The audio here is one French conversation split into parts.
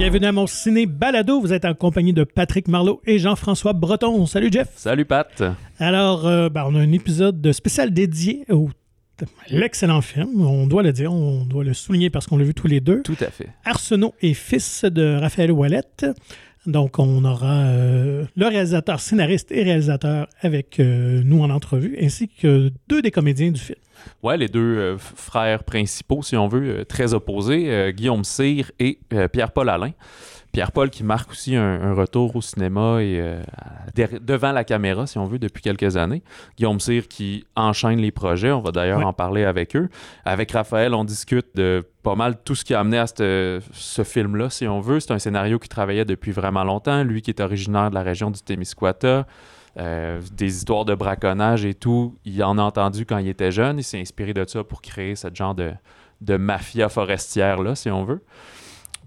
Bienvenue à mon ciné balado. Vous êtes en compagnie de Patrick Marlot et Jean-François Breton. Salut Jeff. Salut Pat. Alors, euh, ben, on a un épisode spécial dédié au l'excellent film, on doit le dire, on doit le souligner parce qu'on l'a vu tous les deux. Tout à fait. Arsenault et fils de Raphaël Ouellette. Donc, on aura euh, le réalisateur, scénariste et réalisateur avec euh, nous en entrevue, ainsi que deux des comédiens du film. Ouais, les deux euh, frères principaux, si on veut, très opposés, Guillaume Cyr et Pierre-Paul Alain. Pierre-Paul qui marque aussi un, un retour au cinéma et euh, devant la caméra, si on veut, depuis quelques années. Guillaume Cyr qui enchaîne les projets, on va d'ailleurs en parler avec eux. Avec Raphaël, on discute de pas mal tout ce qui a amené à ce film-là, si on veut. C'est un scénario qui travaillait depuis vraiment longtemps. Lui qui est originaire de la région du Témiscouata, euh, des histoires de braconnage et tout, il en a entendu quand il était jeune. Il s'est inspiré de ça pour créer ce genre de, de mafia forestière-là, si on veut.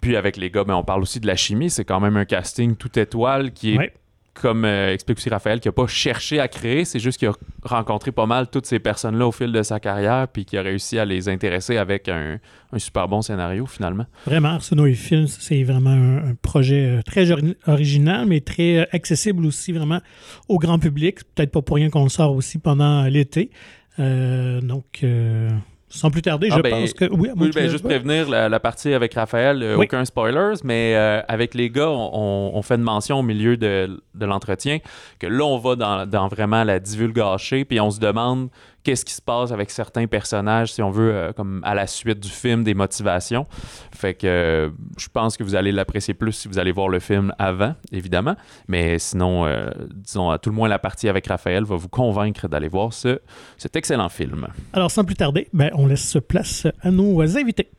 Puis avec les gars, ben, on parle aussi de la chimie. C'est quand même un casting tout étoile qui est, Ouais. comme euh, explique aussi Raphaël, qui n'a pas cherché à créer. C'est juste qu'il a rencontré pas mal toutes ces personnes-là au fil de sa carrière, puis qui a réussi à les intéresser avec un, un super bon scénario, finalement. Vraiment, Arsenault et Films, c'est vraiment un, un projet euh, très ori- original, mais très euh, accessible aussi vraiment au grand public. Peut-être pas pour rien qu'on le sort aussi pendant l'été. Euh, donc, euh, sans plus tarder, Ah je ben, pense que... Oui, Oui, ben, juste prévenir la, la partie avec Raphaël, euh, Oui. aucun spoilers, mais euh, avec les gars, on, on fait une mention au milieu de, de l'entretien que là, on va dans, dans vraiment la divulgacher, puis on se demande qu'est-ce qui se passe avec certains personnages, si on veut, euh, comme à la suite du film, des motivations. Fait que euh, je pense que vous allez l'apprécier plus si vous allez voir le film avant, évidemment, mais sinon, euh, disons, à tout le moins, la partie avec Raphaël va vous convaincre d'aller voir ce, cet excellent film. Alors, sans plus tarder, ben, on laisse place à nos invités.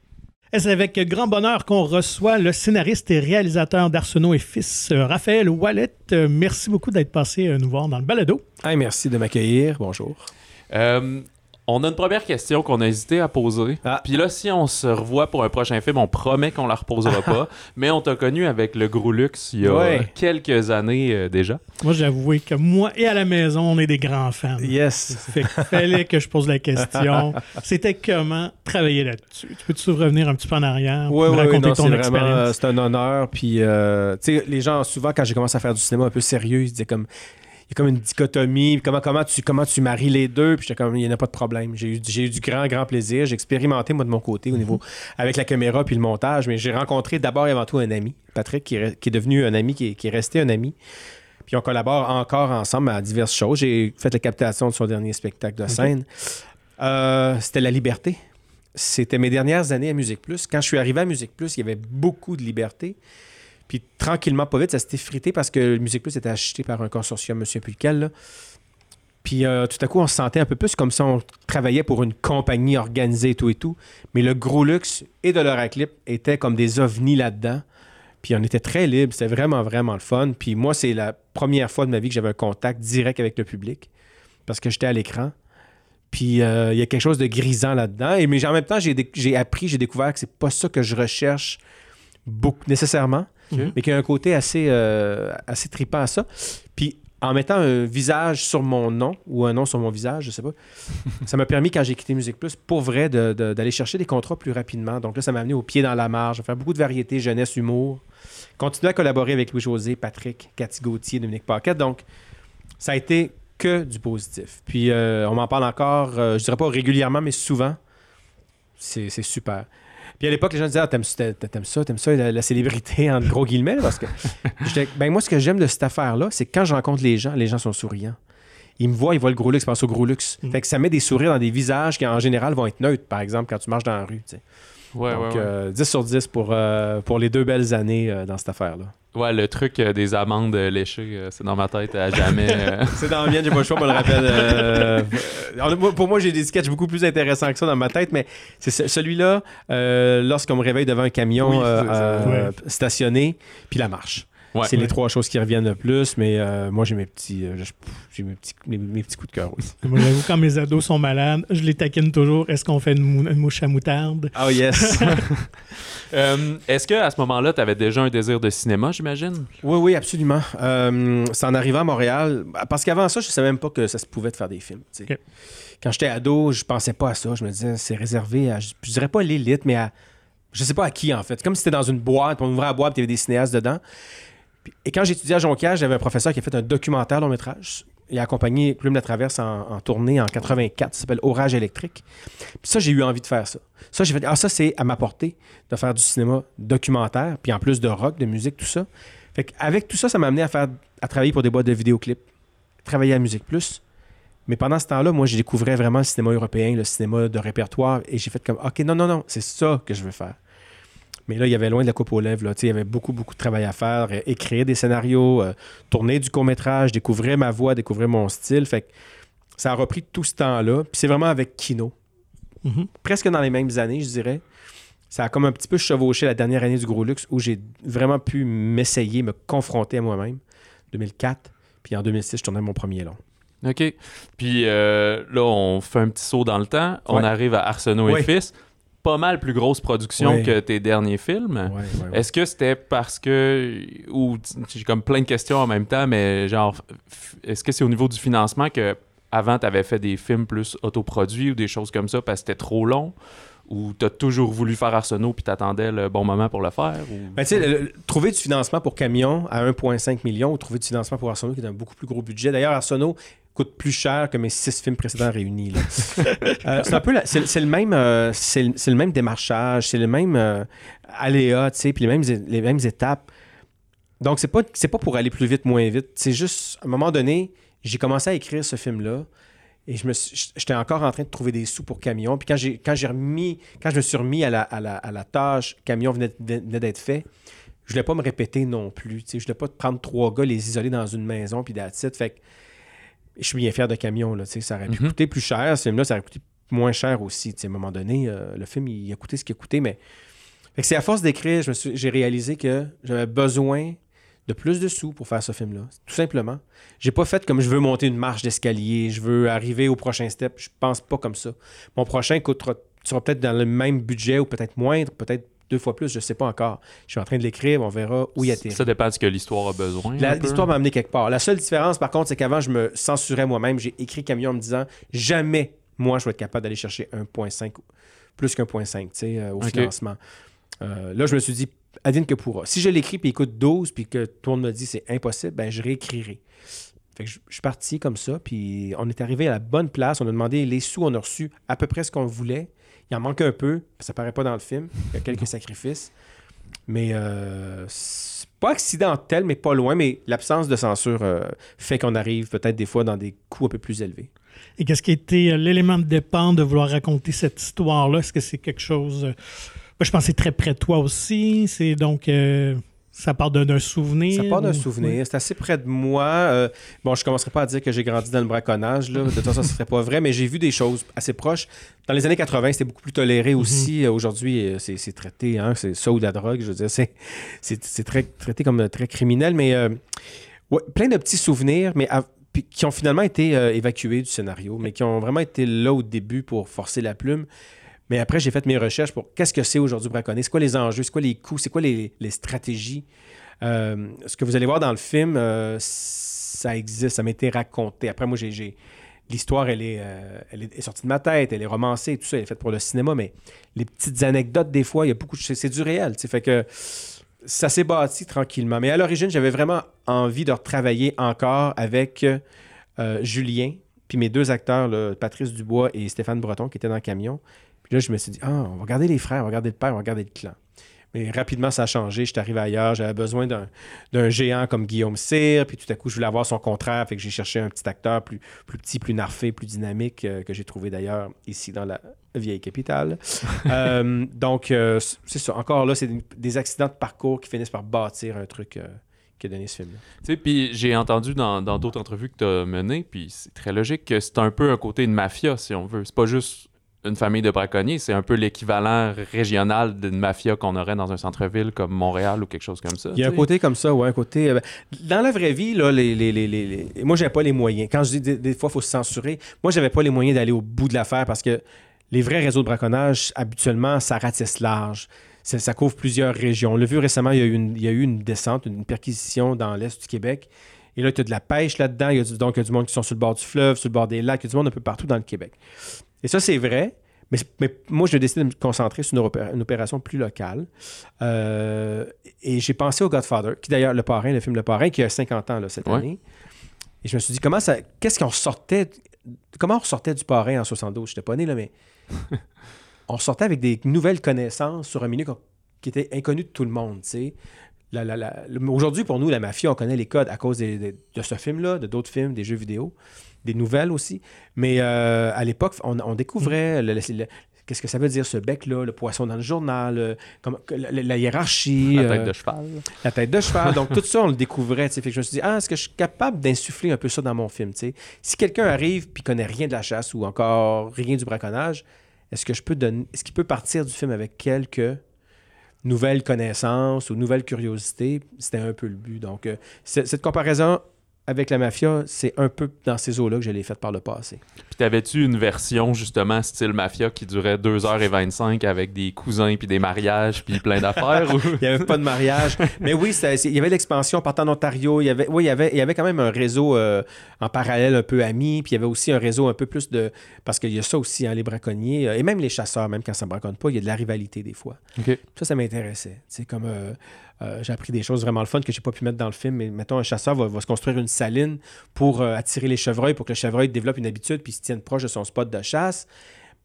Et c'est avec grand bonheur qu'on reçoit le scénariste et réalisateur d'Arsenault et Fils, Raphaël Wallet. Merci beaucoup d'être passé nous voir dans le balado. Hey, merci de m'accueillir. Bonjour. Euh, on a une première question qu'on a hésité à poser. Ah. Puis là, si on se revoit pour un prochain film, on promet qu'on la reposera pas. Mais on t'a connu avec le Gros Luxe il y a Ouais. quelques années euh, déjà. Moi, j'avoue que moi et à la maison, on est des grands fans. Yes. Fait qu'il fallait que je pose la question. C'était comment travailler là-dessus? Tu peux-tu revenir un petit peu en arrière me oui, raconter non, ton vraiment, euh, expérience? c'est un honneur. Puis, euh, tu sais, les gens, souvent, quand j'ai commencé à faire du cinéma un peu sérieux, ils se disaient comme, a comme une dichotomie. Comment, comment, tu, comment tu maries les deux? Puis j'étais comme, il n'y en a pas de problème. J'ai eu, j'ai eu du grand, grand plaisir. J'ai expérimenté, moi, de mon côté, au niveau, avec la caméra puis le montage. Mais j'ai rencontré d'abord et avant tout un ami, Patrick, qui est, re- qui est devenu un ami, qui est, qui est resté un ami. Puis on collabore encore ensemble à diverses choses. J'ai fait la captation de son dernier spectacle de scène. Euh, C'était La Liberté. C'était mes dernières années à Musique Plus. Quand je suis arrivé à Musique Plus, il y avait beaucoup de liberté. Puis tranquillement, pas vite, ça s'était frité parce que Musique Plus était acheté par un consortium, monsieur là. Puis euh, tout à coup, on se sentait un peu plus comme si on travaillait pour une compagnie organisée et tout et tout. Mais le gros luxe et de l'Euraclip étaient comme des ovnis là-dedans. Puis on était très libre. C'était vraiment, vraiment le fun. Puis moi, c'est la première fois de ma vie que j'avais un contact direct avec le public parce que j'étais à l'écran. Puis euh, il y a quelque chose de grisant là-dedans. Mais en même temps, j'ai appris, j'ai découvert que c'est pas ça que je recherche beaucoup, nécessairement, Mais qu'il y a un côté assez, euh, assez trippant à ça. Puis en mettant un visage sur mon nom ou un nom sur mon visage, je sais pas, ça m'a permis, quand j'ai quitté Musique Plus, pour vrai, de- de- d'aller chercher des contrats plus rapidement. Donc là, ça m'a amené au pied dans la marge, à faire beaucoup de variétés, jeunesse, humour. Continuer à collaborer avec Louis-José, Patrick, Cathy Gauthier, Dominique Paquette. Donc, ça a été que du positif. Puis euh, on m'en parle encore, euh, je dirais pas régulièrement, mais souvent. C'est super. Puis à l'époque, les gens disaient ah, t'aimes ça, t'aimes ça, t'aimes ça, la, la célébrité, entre gros guillemets, parce que ben, moi, ce que j'aime de cette affaire-là, c'est que quand je rencontre les gens, les gens sont souriants. Ils me voient, ils voient le gros luxe, ils pensent au gros luxe. Mm. Fait que ça met des sourires dans des visages qui, en général, vont être neutres, par exemple, quand tu marches dans la rue. Ouais, Donc, ouais, ouais. euh, 10 sur 10 pour, euh, pour les deux belles années euh, dans cette affaire-là. Ouais, le truc euh, des amandes euh, léchées, euh, c'est dans ma tête à jamais. euh. C'est dans la mienne, j'ai pas le choix, on me le rappelle. moi- pour moi, j'ai des sketchs beaucoup plus intéressants que ça dans ma tête, mais c'est ce- celui-là, euh, lorsqu'on me réveille devant un camion Oui, c'est ça. stationné, puis la marche. Ouais. c'est les trois choses qui reviennent le plus, mais euh, moi, j'ai mes petits, euh, j'ai mes petits, mes, mes petits coups de cœur aussi. Moi, j'avoue, quand mes ados sont malades, je les taquine toujours. Est-ce qu'on fait une, mou- une mouche à moutarde? Oh yes! Euh, Est-ce que à ce moment-là, tu avais déjà un désir de cinéma, j'imagine? oui, oui, absolument. Euh, c'est en arrivant à Montréal, parce qu'avant ça, je savais même pas que ça se pouvait de faire des films. Quand j'étais ado, je pensais pas à ça. Je me disais, c'est réservé à, je, je dirais pas l'élite, mais à Je sais pas à qui, en fait. Comme si c'était dans une boîte, on ouvrait la boîte, il y avait des cinéastes dedans. Et quand j'étudiais à Jonquière, j'avais un professeur qui a fait un documentaire long métrage. Il a accompagné Plume la Traverse en, tournée en 84. Ça s'appelle Orage électrique. Puis ça, j'ai eu envie de faire ça. Ça, j'ai fait, ah, ça, c'est à ma portée de faire du cinéma documentaire, puis en plus de rock, de musique, tout ça. Fait avec tout ça, ça m'a amené à faire à travailler pour des boîtes de vidéoclips, travailler à Musique Plus. Mais pendant ce temps-là, moi, je découvrais vraiment le cinéma européen, le cinéma de répertoire, et j'ai fait comme, OK, non, non, non, c'est ça que je veux faire. Mais là, il y avait loin de la coupe aux lèvres. Là. Il y avait beaucoup, beaucoup de travail à faire. euh, écrire des scénarios, euh, tourner du court-métrage, découvrir ma voix, découvrir mon style. Fait que ça a repris tout ce temps-là. Puis c'est vraiment avec Kino. Mhm. Presque dans les mêmes années, je dirais. Ça a comme un petit peu chevauché la dernière année du Gros Luxe où j'ai vraiment pu m'essayer, me confronter à moi-même. 2004. Puis en 2006, je tournais mon premier long. OK. Puis euh, là, on fait un petit saut dans le temps. On Ouais. arrive à Arsenault et. Fils. Pas mal plus grosse production que tes derniers films. Ouais, ouais. Est-ce que c'était parce que. Ou j'ai comme plein de questions en même temps, mais genre, est-ce que c'est au niveau du financement que avant tu avais fait des films plus autoproduits ou des choses comme ça parce que c'était trop long? Ou t'as toujours voulu faire Arsenault puis t'attendais le bon moment pour le faire? ou- Ben, tu sais, le- le- trouver du financement pour Camion à 1,5 million ou trouver du financement pour Arsenault qui est un beaucoup plus gros budget. D'ailleurs, Arsenault coûte plus cher que mes six films précédents réunis. Euh, c'est un peu c'est le même euh, c'est le, même démarchage, c'est le même euh, aléa, tu sais, puis les mêmes les mêmes étapes. Donc c'est pas c'est pas pour aller plus vite moins vite, c'est juste à un moment donné, j'ai commencé à écrire ce film là. Et je me j'étais encore en train de trouver des sous pour camion. Puis quand j'ai quand j'ai remis, quand je me suis remis à la, à la, à la tâche, camion venait, venait d'être fait, je voulais pas me répéter non plus. Je voulais pas prendre trois gars, les isoler dans une maison, puis it. Fait que je suis bien fier de camion. Là, ça aurait pu Mhm. coûter plus cher. Ce film-là, ça aurait coûté moins cher aussi. À un moment donné, euh, le film, il a coûté ce qu'il a coûté, mais c'est à force d'écrire, j'ai réalisé que j'avais besoin de plus de sous pour faire ce film-là. Tout simplement. J'ai pas fait comme je veux monter une marche d'escalier, je veux arriver au prochain step. Je pense pas comme ça. Mon prochain coûtera, sera peut-être dans le même budget ou peut-être moindre, peut-être deux fois plus, je sais pas encore. Je suis en train de l'écrire, on verra où il atterrit. Ça dépend de ce que l'histoire a besoin. L'histoire m'a amené quelque part. La seule différence, par contre, c'est qu'avant, je me censurais moi-même. J'ai écrit Camion en me disant jamais, moi, je vais être capable d'aller chercher 1,5 plus qu'un point 5 tu sais, euh, au financement. Euh, là, je me suis dit, advienne que pourra. Si je l'écris puis il coûte 12 puis que tout le monde me dit c'est impossible, ben je réécrirai. Fait que je, je suis parti comme ça, puis on est arrivé à la bonne place. On a demandé les sous, on a reçu à peu près ce qu'on voulait. Il en manque un peu, ça paraît pas dans le film. Il y a quelques sacrifices. Mais euh, c'est pas accidentel, mais pas loin. Mais l'absence de censure euh, fait qu'on arrive peut-être des fois dans des coûts un peu plus élevés. Et qu'est-ce qui a été euh, l'élément de départ de vouloir raconter cette histoire-là? Est-ce que c'est quelque chose. euh, moi, je pense que c'est très près de toi aussi. C'est donc. Ça part d'un souvenir. Ça part d'un ou- souvenir. C'est assez près de moi. Euh, bon, je commencerai pas à dire que j'ai grandi dans le braconnage. Là. De toute façon, ce serait pas vrai, mais j'ai vu des choses assez proches. Dans les années 80, c'était beaucoup plus toléré aussi. Euh, Aujourd'hui, euh, c'est traité, hein, c'est ça ou de la drogue. Je veux dire, c'est très traité comme très criminel, mais euh, ouais, plein de petits souvenirs, mais à- qui ont finalement été euh, évacués du scénario, mais qui ont vraiment été là au début pour forcer la plume. Mais après, j'ai fait mes recherches pour qu'est-ce que c'est aujourd'hui braconner, c'est quoi les enjeux, c'est quoi les coûts, c'est quoi les, stratégies? Euh, ce que vous allez voir dans le film, euh, ça existe, ça m'a été raconté. Après, moi, j'ai, l'histoire, elle est, euh, elle est sortie de ma tête, elle est romancée, tout ça, elle est faite pour le cinéma, mais les petites anecdotes, des fois, il y a beaucoup. C'est, du réel, fait que ça s'est bâti tranquillement. Mais à l'origine, j'avais vraiment envie de retravailler encore avec Julien, puis mes deux acteurs, Patrice Dubois et Stéphane Breton, qui étaient dans le camion. Puis là, je me suis dit, ah, on va garder les frères, on va garder le père, on va garder le clan. Mais rapidement, ça a changé. Je suis arrivé ailleurs. J'avais besoin d'un, géant comme Guillaume Cyr. Puis tout à coup, je voulais avoir son contraire. Fait que j'ai cherché un petit acteur plus, plus petit, plus narfé, plus dynamique, euh, que j'ai trouvé d'ailleurs ici dans la vieille capitale. Euh, donc, euh, c'est ça. Encore là, c'est des- des accidents de parcours qui finissent par bâtir un truc qui a donné ce film-là. Tu sais, puis j'ai entendu dans dans d'autres entrevues que tu as menées, puis c'est très logique que c'est un peu un côté de mafia, si on veut. C'est pas juste une famille de braconniers, c'est un peu l'équivalent régional d'une mafia qu'on aurait dans un centre-ville comme Montréal ou quelque chose comme ça. Il y a un côté comme ça, ouais, un côté. euh, dans la vraie vie, là, les, les, les, les- les- moi, j'avais pas les moyens. Quand je dis des, des fois, il faut se censurer, moi, j'avais pas les moyens d'aller au bout de l'affaire parce que les vrais réseaux de braconnage, habituellement, ça ratisse large. Ça, ça couvre plusieurs régions. On l'a vu récemment, il y, a eu une, il y a eu une descente, une perquisition dans l'est du Québec. Et là, tu as de la pêche là-dedans. Il y a du, donc, il y a du monde qui sont sur le bord du fleuve, sur le bord des lacs. Il y a du monde un peu partout dans le Québec. Et ça, c'est vrai. Mais, mais moi, j'ai décidé de me concentrer sur une, opé- une opération plus locale. Euh, et j'ai pensé au Godfather, qui d'ailleurs, Le Parrain, le film Le Parrain, qui a 50 ans là, cette Ouais. année. Et je me suis dit, comment ça, qu'est-ce qu'on sortait, comment on ressortait du Parrain en 72? Je n'étais pas né, là, mais on sortait avec des nouvelles connaissances sur un milieu qui était inconnu de tout le monde, tu sais. Aujourd'hui, pour nous, la mafia, on connaît les codes à cause des- des- de ce film-là, de d'autres films, des jeux vidéo, des nouvelles aussi. Mais euh, à l'époque, on, on découvrait le- le- le- qu'est-ce que ça veut dire ce bec-là, le poisson dans le journal, euh, comme- la, la hiérarchie, La tête euh, de cheval. la tête de cheval. Donc, tout ça, on le découvrait. Fait que je me suis dit, ah, est-ce que je suis capable d'insuffler un peu ça dans mon film? Si quelqu'un arrive puis connaît rien de la chasse ou encore rien du braconnage, est-ce que je peux donner. Est-ce qu'il peut partir du film avec quelques nouvelles connaissances ou nouvelles curiosités? C'était un peu le but. Donc, cette comparaison avec la mafia, c'est un peu dans ces eaux-là que je l'ai faite par le passé. Puis t'avais-tu une version, justement, style mafia, qui durait 2h25 avec des cousins, puis des mariages, puis plein d'affaires? ou... Il n'y avait pas de mariage. Mais oui, ça- il y avait l'expansion partant en Ontario. Il y avait, oui, il y avait, il y avait quand même un réseau euh, en parallèle un peu ami. Puis il y avait aussi un réseau un peu plus de. Parce qu'il y a ça aussi, hein, les braconniers. euh, et même les chasseurs, même quand ça ne braconne pas, il y a de la rivalité des fois. Ça, ça m'intéressait. C'est comme. euh, euh, j'ai appris des choses vraiment le fun que j'ai pas pu mettre dans le film. Mais mettons, un chasseur va, va se construire une saline pour euh, attirer les chevreuils, pour que le chevreuil développe une habitude puis se tienne proche de son spot de chasse.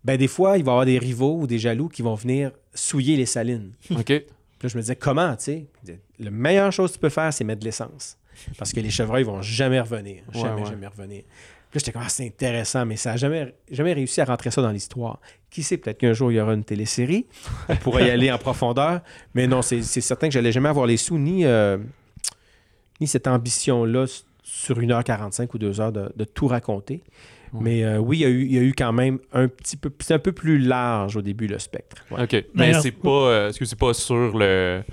Ben, des fois, il va y avoir des rivaux ou des jaloux qui vont venir souiller les salines. OK. Puis là, je me disais, comment, tu sais? La meilleure chose que tu peux faire, c'est mettre de l'essence. Parce que les chevreuils vont jamais revenir. Jamais, Ouais, ouais. jamais revenir. Puis là, j'étais comme, ah, c'est intéressant, mais ça n'a jamais, jamais réussi à rentrer ça dans l'histoire. Qui sait, peut-être qu'un jour, il y aura une télésérie. On pourra y aller en profondeur. Mais non, c'est c'est certain que j'allais jamais avoir les sous, ni, euh, ni cette ambition-là sur 1h45 ou 2 heures de, de tout raconter. Ouais. Mais euh, oui, il y, a eu, il y a eu quand même un petit peu... C'est un peu plus large au début, le spectre. Ouais. OK. Mais c'est pas... euh, Est-ce que c'est pas sur le...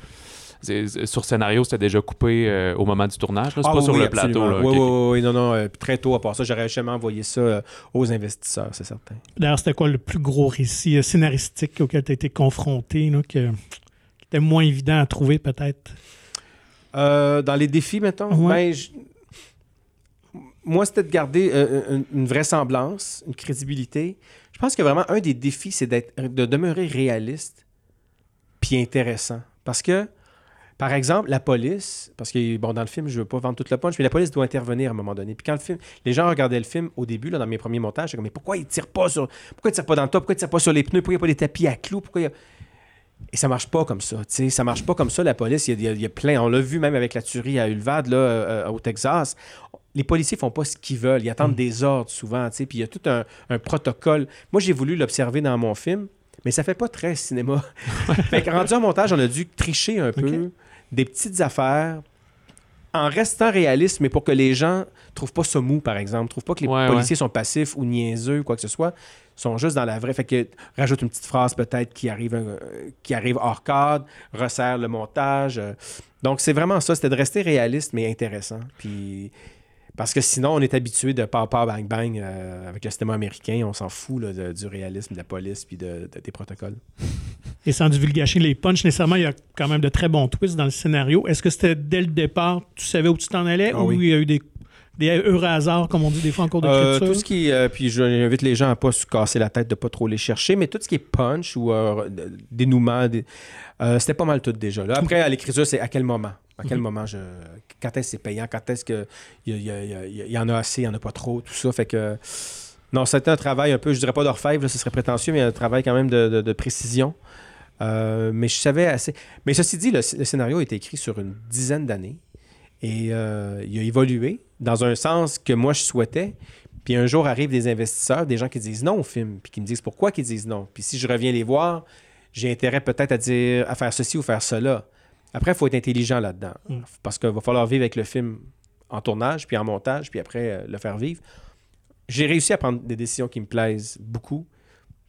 Sur scénario, c'était déjà coupé euh, au moment du tournage? là? C'est Ah pas oui, sur oui, le absolument. plateau? Là. Oui, oui, oui, non, non, euh, très tôt à part ça, j'aurais jamais envoyé ça euh, aux investisseurs, c'est certain. D'ailleurs, c'était quoi le plus gros récit euh, scénaristique auquel tu as été confronté, là, que- qui était moins évident à trouver peut-être? Euh, dans les défis, mettons, Ouais. ben, moi, c'était de garder euh, une, une vraisemblance, une crédibilité. Je pense que vraiment, un des défis, c'est d'être, de demeurer réaliste puis intéressant. Parce que, par exemple, la police, parce que, bon, dans le film, je veux pas vendre toute le punch, mais la police doit intervenir à un moment donné. Puis quand le film, les gens regardaient le film au début, là, dans mes premiers montages, comme, mais pourquoi ils tirent pas sur, pourquoi ils tirent pas dans le top, pourquoi ils tirent pas sur les pneus, pourquoi il n'y a pas des tapis à clous, pourquoi il y a... Et ça marche pas comme ça, tu sais, ça marche pas comme ça, la police, il y a, il y a plein, on l'a vu même avec la tuerie à Ulvad, là, euh, au Texas, les policiers font pas ce qu'ils veulent, ils attendent des ordres souvent, tu sais, puis il y a tout un, un protocole. Moi, j'ai voulu l'observer dans mon film, mais ça fait pas très cinéma. fait que rendu en montage, on a dû tricher un peu. Des petites affaires, en restant réaliste, mais pour que les gens trouvent pas ça mou, par exemple, trouvent pas que les Ouais, policiers sont passifs ou niaiseux ou quoi que ce soit, sont juste dans la vraie. Fait que rajoute une petite phrase peut-être qui arrive, euh, qui arrive hors cadre, resserre le montage. euh. Donc c'est vraiment ça, c'était de rester réaliste mais intéressant. Puis parce que sinon on est habitué de pas bang bang euh, avec le cinéma américain, on s'en fout là, de- du réalisme de la police puis de, de- des protocoles. Et sans divulgacher les punchs, nécessairement, il y a quand même de très bons twists dans le scénario. Est-ce que c'était dès le départ, tu savais où tu t'en allais Ah ou oui. il y a eu des, des heureux hasards, comme on dit des fois en cours Euh, d'écriture? tout ce qui euh, puis j'invite les gens à pas se casser la tête de pas trop les chercher mais tout ce qui est punch ou euh, de- dénouement des- euh, c'était pas mal tout déjà là. après à l'écriture c'est à quel moment? À quel Mhm. moment je quand est-ce que c'est payant? Quand est-ce que il y, y en a assez il y en a pas trop tout ça? Fait que non c'était un travail un peu je dirais pas d'orfèvre ce serait prétentieux mais un travail quand même de, de- de précision Euh, mais je savais assez mais ceci dit le, le scénario a été écrit sur une dizaine d'années et euh, il a évolué dans un sens que moi je souhaitais puis un jour arrivent des investisseurs, des gens qui disent non au film, puis qui me disent pourquoi qu'ils disent non. Puis si je reviens les voir, j'ai intérêt peut-être à dire à faire ceci ou faire cela. Après, il faut être intelligent là-dedans. Mm. Parce qu'il va falloir vivre avec le film en tournage, puis en montage, puis après euh, le faire vivre. J'ai réussi à prendre des décisions qui me plaisent beaucoup.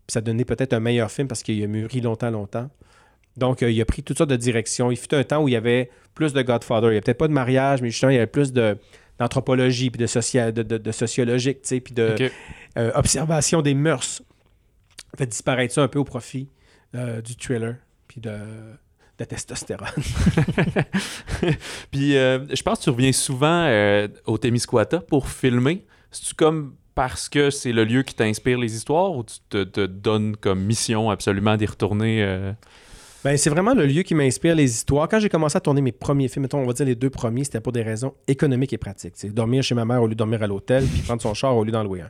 Puis ça donné peut-être un meilleur film parce qu'il a mûri longtemps, longtemps. Donc, euh, il a pris toutes sortes de directions. Il fut un temps où il y avait plus de Godfather. Il n'y avait peut-être pas de mariage, mais justement, il y avait plus de, d'anthropologie, puis de, socia- de, de- de sociologique, tu sais, puis de OK. euh, observation des mœurs. Fait disparaître ça un peu au profit euh, du thriller, puis de, de testostérone. Puis euh, je pense que tu reviens souvent au Témiscouata pour filmer. C'est-tu comme parce que c'est le lieu qui t'inspire les histoires ou tu te, donnes comme mission absolument d'y retourner euh? Ben, c'est vraiment le lieu qui m'inspire les histoires. Quand j'ai commencé à tourner mes premiers films, on va dire les deux premiers, c'était pour des raisons économiques et pratiques. C'est dormir chez ma mère au lieu de dormir à l'hôtel, puis prendre son char au lieu d'en louer un.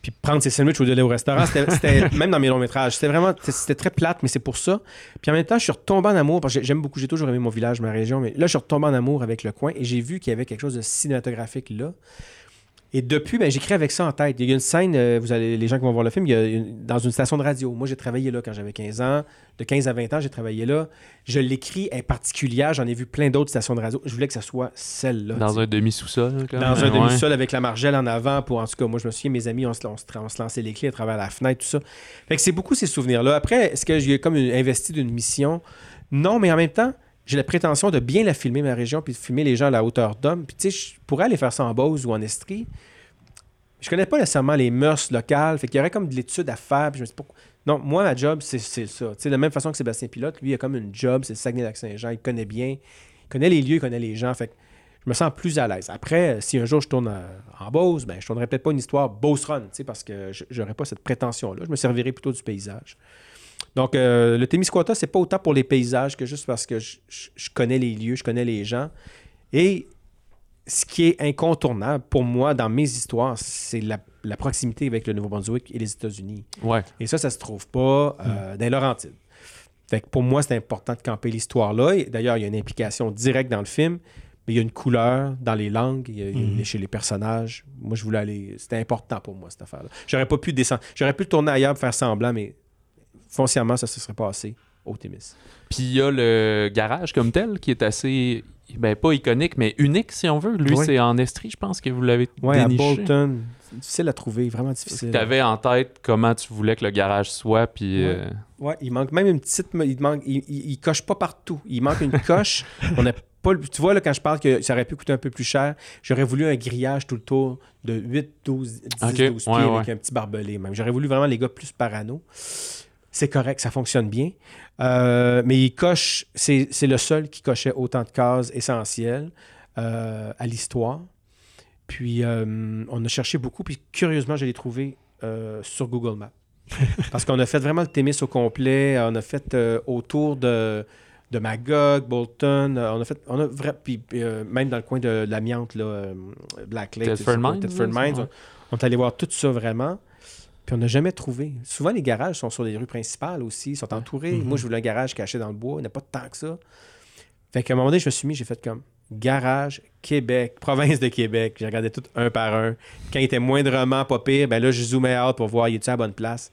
Puis prendre ses sandwichs au lieu d'aller au restaurant, c'était, même dans mes longs métrages. C'était vraiment, c'était très plate, mais c'est pour ça. Puis en même temps, je suis retombé en amour, parce que j'aime beaucoup, j'ai toujours aimé mon village, ma région, mais là, je suis retombé en amour avec le coin et j'ai vu qu'il y avait quelque chose de cinématographique là. Et depuis, ben, j'écris avec ça en tête. Il y a une scène, euh, vous allez, les gens qui vont voir le film, il y a une- dans une station de radio. Moi, j'ai travaillé là quand j'avais 15 ans. De 15 à 20 ans, j'ai travaillé là. Je l'écris, est particulière. J'en ai vu plein d'autres stations de radio. Je voulais que ce soit celle-là. dans un demi-sous-sol? comme? Dans un Ouais. demi-sol avec la margelle en avant pour, en tout cas, moi, je me souviens, mes amis, on se, on se, on se lançait les clés à travers la fenêtre, tout ça. Fait que c'est beaucoup ces souvenirs-là. Après, est-ce que j'ai comme une- investi d'une mission? Non, mais en même temps, j'ai la prétention de bien la filmer, ma région, puis de filmer les gens à la hauteur d'homme. Puis, tu sais, je pourrais aller faire ça en Beauce ou en Estrie. Je connais pas nécessairement les mœurs locales. Fait qu'il y aurait comme de l'étude à faire. Puis je me dis, pourquoi- Non, moi, ma job, c'est ça. Tu sais, de la même façon que Sébastien Pilote, lui, il a comme une job, c'est Saguenay-Lac-Saint-Jean. Il connaît bien. Il connaît les lieux, il connaît les gens. Fait que je me sens plus à l'aise. Après, euh, si un jour je tourne euh, en Beauce, ben, je tournerai peut-être pas une histoire Beauce Run, parce que je- j'aurais pas cette prétention-là. Je me servirai plutôt du paysage. Donc, euh, le Témiscouata, c'est pas autant pour les paysages que juste parce que je, je- je connais les lieux, je connais les gens. Et ce qui est incontournable pour moi dans mes histoires, c'est la, la proximité avec le Nouveau-Brunswick et les États-Unis. Ouais. Et ça, ça se trouve pas euh, dans les Laurentides. Fait que pour moi, c'est important de camper l'histoire-là. D'ailleurs, il y a une implication directe dans le film, mais il y a une couleur dans les langues, il y a- Mhm. chez les personnages. Moi, je voulais aller. C'était important pour moi, cette affaire-là. J'aurais pas pu descendre. J'aurais pu le tourner ailleurs pour faire semblant, mais foncièrement, ça se serait passé au Témis. Puis il y a le garage comme tel qui est assez, ben pas iconique, mais unique si on veut. Lui, c'est en Estrie, je pense que vous l'avez Ouais, à. Bolton. C'est difficile à trouver, vraiment difficile. Tu avais en tête comment tu voulais que le garage soit, puis... Ouais. euh, Ouais, il manque même une petite. Il, manque, il, il- il coche pas partout. Il manque une coche. On a pas, tu vois, là, quand je parle que ça aurait pu coûter un peu plus cher, j'aurais voulu un grillage tout le tour de 8, 12, 10, Ok, 12 pieds ouais, avec ouais. un petit barbelé même. J'aurais voulu vraiment les gars plus parano. C'est correct, ça fonctionne bien. Euh, mais il coche, c'est le seul qui cochait autant de cases essentielles euh, à l'histoire. Puis euh, on a cherché beaucoup, puis curieusement, je l'ai trouvé sur Google Maps. Parce qu'on a fait vraiment le Témis au complet. On a fait autour de, de Magog, Bolton. on a fait. On a vra- puis, même dans le coin de, l'amiante, Black Lake. Quoi, Mines, Mines. on est allé voir tout ça vraiment. Puis on n'a jamais trouvé. Souvent, les garages sont sur les rues principales aussi. Ils sont entourés. Mhm. Moi, je voulais un garage caché dans le bois. Il n'y a pas de tant que ça. Fait qu'à un moment donné, je me suis mis, j'ai fait comme garage, Québec, province de Québec. J'ai regardé tout un par un. Quand il était moindrement pas pire, ben là, je zoomais out pour voir, il est à la bonne place?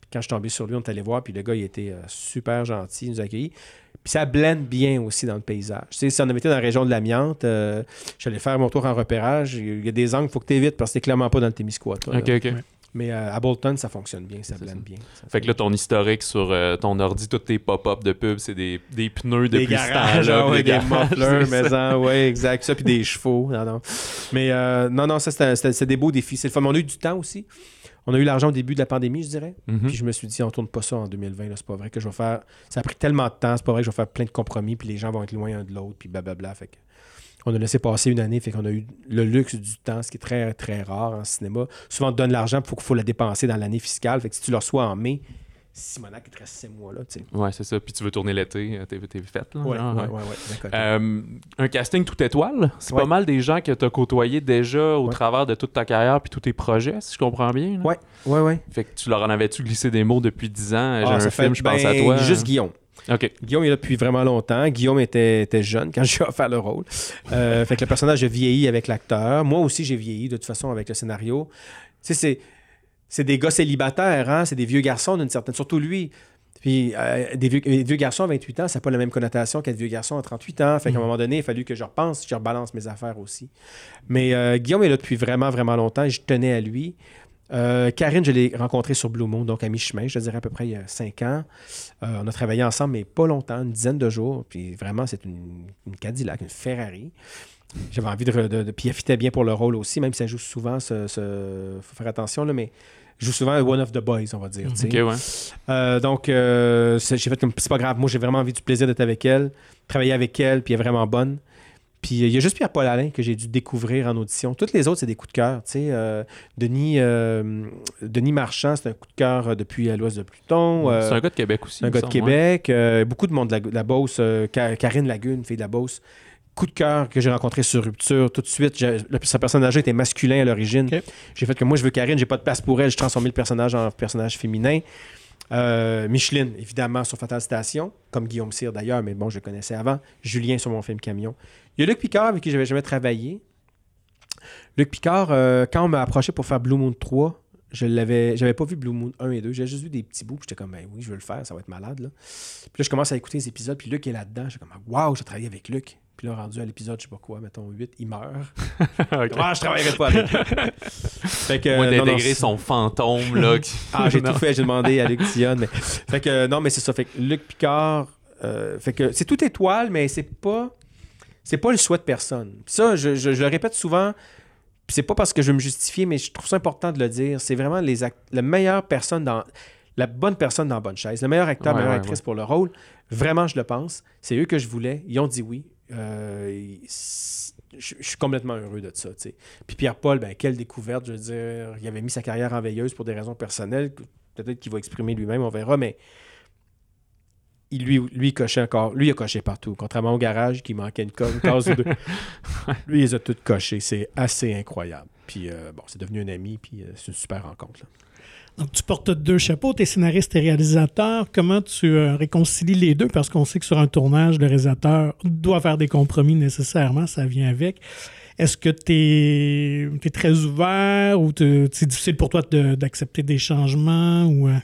Puis quand je suis tombé sur lui, on est allé voir, puis le gars, il était euh, super gentil, il nous a accueillis. Puis ça blende bien aussi dans le paysage. Tu sais, si on avait été dans la région de l'amiante, euh, j'allais faire mon tour en repérage. Il y a des angles, il faut que tu évites parce que c'est clairement pas dans le Témiscouata. là. Ok, ok. Mais euh, à Bolton, ça fonctionne bien, ça C'est blende bien. Ça Fait que là, ton historique sur euh, ton ordi, tous tes pop-up de pub, c'est des, des pneus des depuis ce garages, temps-là. puis ouais, des garages, mufflers, c'est mais ça. ouais, exact. Ça, puis des chevaux. Non, non. Mais euh, non, non, ça, c'était des beaux défis. C'est le fun. On a eu du temps aussi. On a eu l'argent au début de la pandémie, je dirais. Mhm. Puis je me suis dit, on tourne pas ça en 2020. là, C'est pas vrai que je vais faire. Ça a pris tellement de temps. C'est pas vrai que je vais faire plein de compromis. Puis les gens vont être loin un de l'autre. Puis blablabla. Fait que on a laissé passer une année. Fait qu'on a eu le luxe du temps, ce qui est très, très rare en cinéma. Souvent, on te donne l'argent. Il faut, faut la dépenser dans l'année fiscale. Fait que si tu le reçois en mai, Simonac, il te reste 6 mois là. Tu sais. Ouais, c'est ça. Puis tu veux tourner l'été, euh, t'es t'es faite. Là, Ouais, genre, ouais, ouais. ouais. Euh, un casting tout étoile, c'est Ouais. pas mal des gens que tu as côtoyés déjà au Ouais. travers de toute ta carrière puis tous tes projets, si je comprends bien. là. Ouais, ouais, ouais. Fait que tu leur en avais-tu glissé des mots depuis 10 ans? J'ai Ah, un film, fait- je pense à ben, toi. Juste Guillaume. Guillaume est là depuis vraiment longtemps. Guillaume était, était jeune quand j'ai offert le rôle. Euh, fait que le personnage a vieilli avec l'acteur. Moi aussi, j'ai vieilli de toute façon avec le scénario. Tu sais, c'est, c'est des gars célibataires, hein? c'est des vieux garçons d'une certaine... Surtout lui. Puis euh, des, vieux, des vieux garçons à 28 ans, ça n'a pas la même connotation qu'être vieux garçon à 38 ans. Fait qu'à un Mhm. moment donné, il a fallu que je repense, je rebalance mes affaires aussi. Mais euh, Guillaume est là depuis vraiment, vraiment longtemps et je tenais à lui. Euh, Karine, je l'ai rencontrée sur Blue Moon, donc à mi-chemin, je dirais à peu près il y a 5 ans. Euh, on a travaillé ensemble, mais pas longtemps, une dizaine de jours. Puis vraiment, c'est une, une Cadillac, une Ferrari. J'avais envie de, de, de- Puis elle fitait bien pour le rôle aussi, même si elle joue souvent ce. ce- faut faire attention, là, mais joue souvent One of the Boys, on va dire. tu sais. OK, ouais. Euh, donc, euh, j'ai fait comme. C'est pas grave, moi, j'ai vraiment envie du plaisir d'être avec elle, travailler avec elle, puis elle est vraiment bonne. Puis il y a juste Pierre-Paul Alain que j'ai dû découvrir en audition. Toutes les autres, c'est des coups de cœur. tu sais. Euh, Denis, euh, Denis Marchand, c'est un coup de cœur euh, depuis à l'ouest de Pluton. Euh, C'est un gars de Québec aussi. un gars de ouais. Québec. Euh, beaucoup de monde de la, de la Beauce. euh, Ka- Karine Lagune, fille de la Beauce. Coup de cœur que j'ai rencontré sur Rupture. Tout de suite, j'ai- le- son personnage était masculin à l'origine. J'ai fait que moi, je veux Karine, j'ai pas de place pour elle. Je transformé le personnage en personnage féminin. Euh, Micheline, évidemment, sur Fatal Station, comme Guillaume Cyr d'ailleurs, mais bon, je le connaissais avant. Julien sur mon film Camion. Il y a Luc Picard avec qui j'avais jamais travaillé. Luc Picard, euh, quand on m'a approché pour faire Blue Moon 3, je l'avais, j'avais pas vu Blue Moon 1 et 2, j'avais juste vu des petits bouts, j'étais comme, ben oui, je veux le faire, ça va être malade. Là. Puis là, je commence à écouter les épisodes, puis Luc est là-dedans, j'étais comme, waouh, j'ai travaillé avec Luc. Puis là, rendu à l'épisode, je sais pas quoi, mettons 8, il meurt. Ok. Ah, je travaillerai pas avec. fait que, Moi, euh, non, d'intégrer son fantôme, là. qui- ah, j'ai tout fait, j'ai demandé à Luc. Mais... Fait que, euh, non, mais c'est ça. Fait que Luc Picard, euh, fait que c'est tout étoile, mais c'est pas, c'est pas le souhait de personne. Ça, je, je- je le répète souvent, c'est pas parce que je veux me justifier, mais je trouve ça important de le dire. C'est vraiment les la meilleure personne dans, la bonne personne dans la bonne chaise, le meilleur acteur, la Ouais, meilleure ouais, actrice ouais. pour le rôle. Vraiment, je le pense. C'est eux que je voulais. Ils ont dit oui. Euh, je, je suis complètement heureux de ça. Puis Pierre-Paul, ben, quelle découverte. Je veux dire, il avait mis sa carrière en veilleuse pour des raisons personnelles. Peut-être qu'il va exprimer lui-même, on verra, mais il, lui, lui, il cochait encore. Lui, il a coché partout. Contrairement au garage qui manquait une, une case ou deux. Lui, il les a toutes cochées. C'est assez incroyable. Puis euh, bon, c'est devenu un ami, puis euh, c'est une super rencontre. là. Donc, tu portes deux chapeaux, tu es scénariste et réalisateur. Comment tu euh, réconcilies les deux? Parce qu'on sait que sur un tournage, le réalisateur doit faire des compromis nécessairement, ça vient avec. Est-ce que tu es, très ouvert ou c'est difficile pour toi de- d'accepter des changements? ou euh,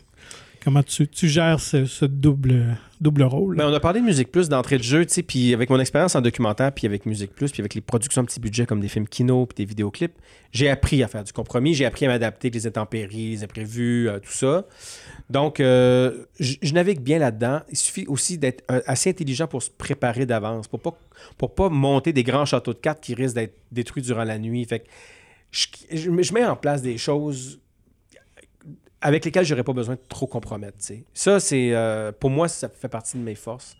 Comment tu, tu gères ce, ce double, double rôle? Ben, on a parlé de Musique Plus d'entrée de jeu, tu sais, puis avec mon expérience en documentaire, puis avec Musique Plus, puis avec les productions petit budget comme des films kino, puis des vidéoclips, j'ai appris à faire du compromis, j'ai appris à m'adapter avec les intempéries, les imprévus, euh, tout ça. Donc, euh, je navigue bien là-dedans. Il suffit aussi d'être euh, assez intelligent pour se préparer d'avance, pour pas, pour pas monter des grands châteaux de cartes qui risquent d'être détruits durant la nuit. Fait que je mets en place des choses avec lesquelles j'aurais pas besoin de trop compromettre. Ça, c'est euh, pour moi, ça fait partie de mes forces.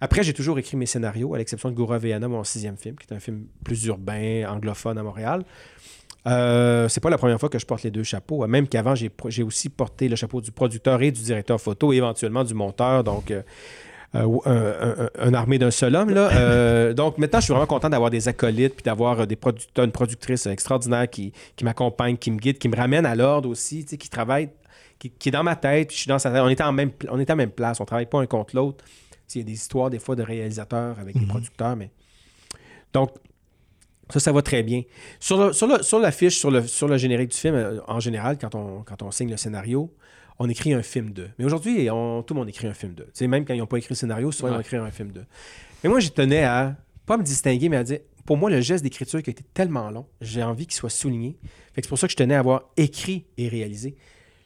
Après, j'ai toujours écrit mes scénarios, à l'exception de Goura Veana, mon sixième film, qui est un film plus urbain, anglophone à Montréal. Euh, c'est pas la première fois que je porte les deux chapeaux. Même qu'avant, j'ai, aussi porté le chapeau du producteur et du directeur photo, et éventuellement du monteur. Donc, euh, euh, un, armée d'un seul homme. Là. Euh, donc, maintenant, je suis vraiment content d'avoir des acolytes, puis d'avoir des une productrice extraordinaire qui, qui m'accompagne, qui me guide, qui me ramène à l'ordre aussi, qui travaille, qui, qui est dans ma tête, puis je suis dans sa tête. On est en même, on est en même place, on travaille pas un contre l'autre. Il y a des histoires, des fois, de réalisateurs avec des Mhm. producteurs, mais. Donc, ça, ça va très bien. Sur, le- sur, le- sur l'affiche, sur le, sur le générique du film, euh, en général, quand on, quand on signe le scénario, on écrit un film 2. Mais aujourd'hui, tout le monde écrit un film 2. Tu sais, même quand ils n'ont pas écrit le scénario, souvent ils vont écrire un film 2. Mais moi, je tenais à pas me distinguer, mais à dire, pour moi, le geste d'écriture qui a été tellement long, j'ai envie qu'il soit souligné. C'est pour ça que je tenais à avoir écrit et réalisé.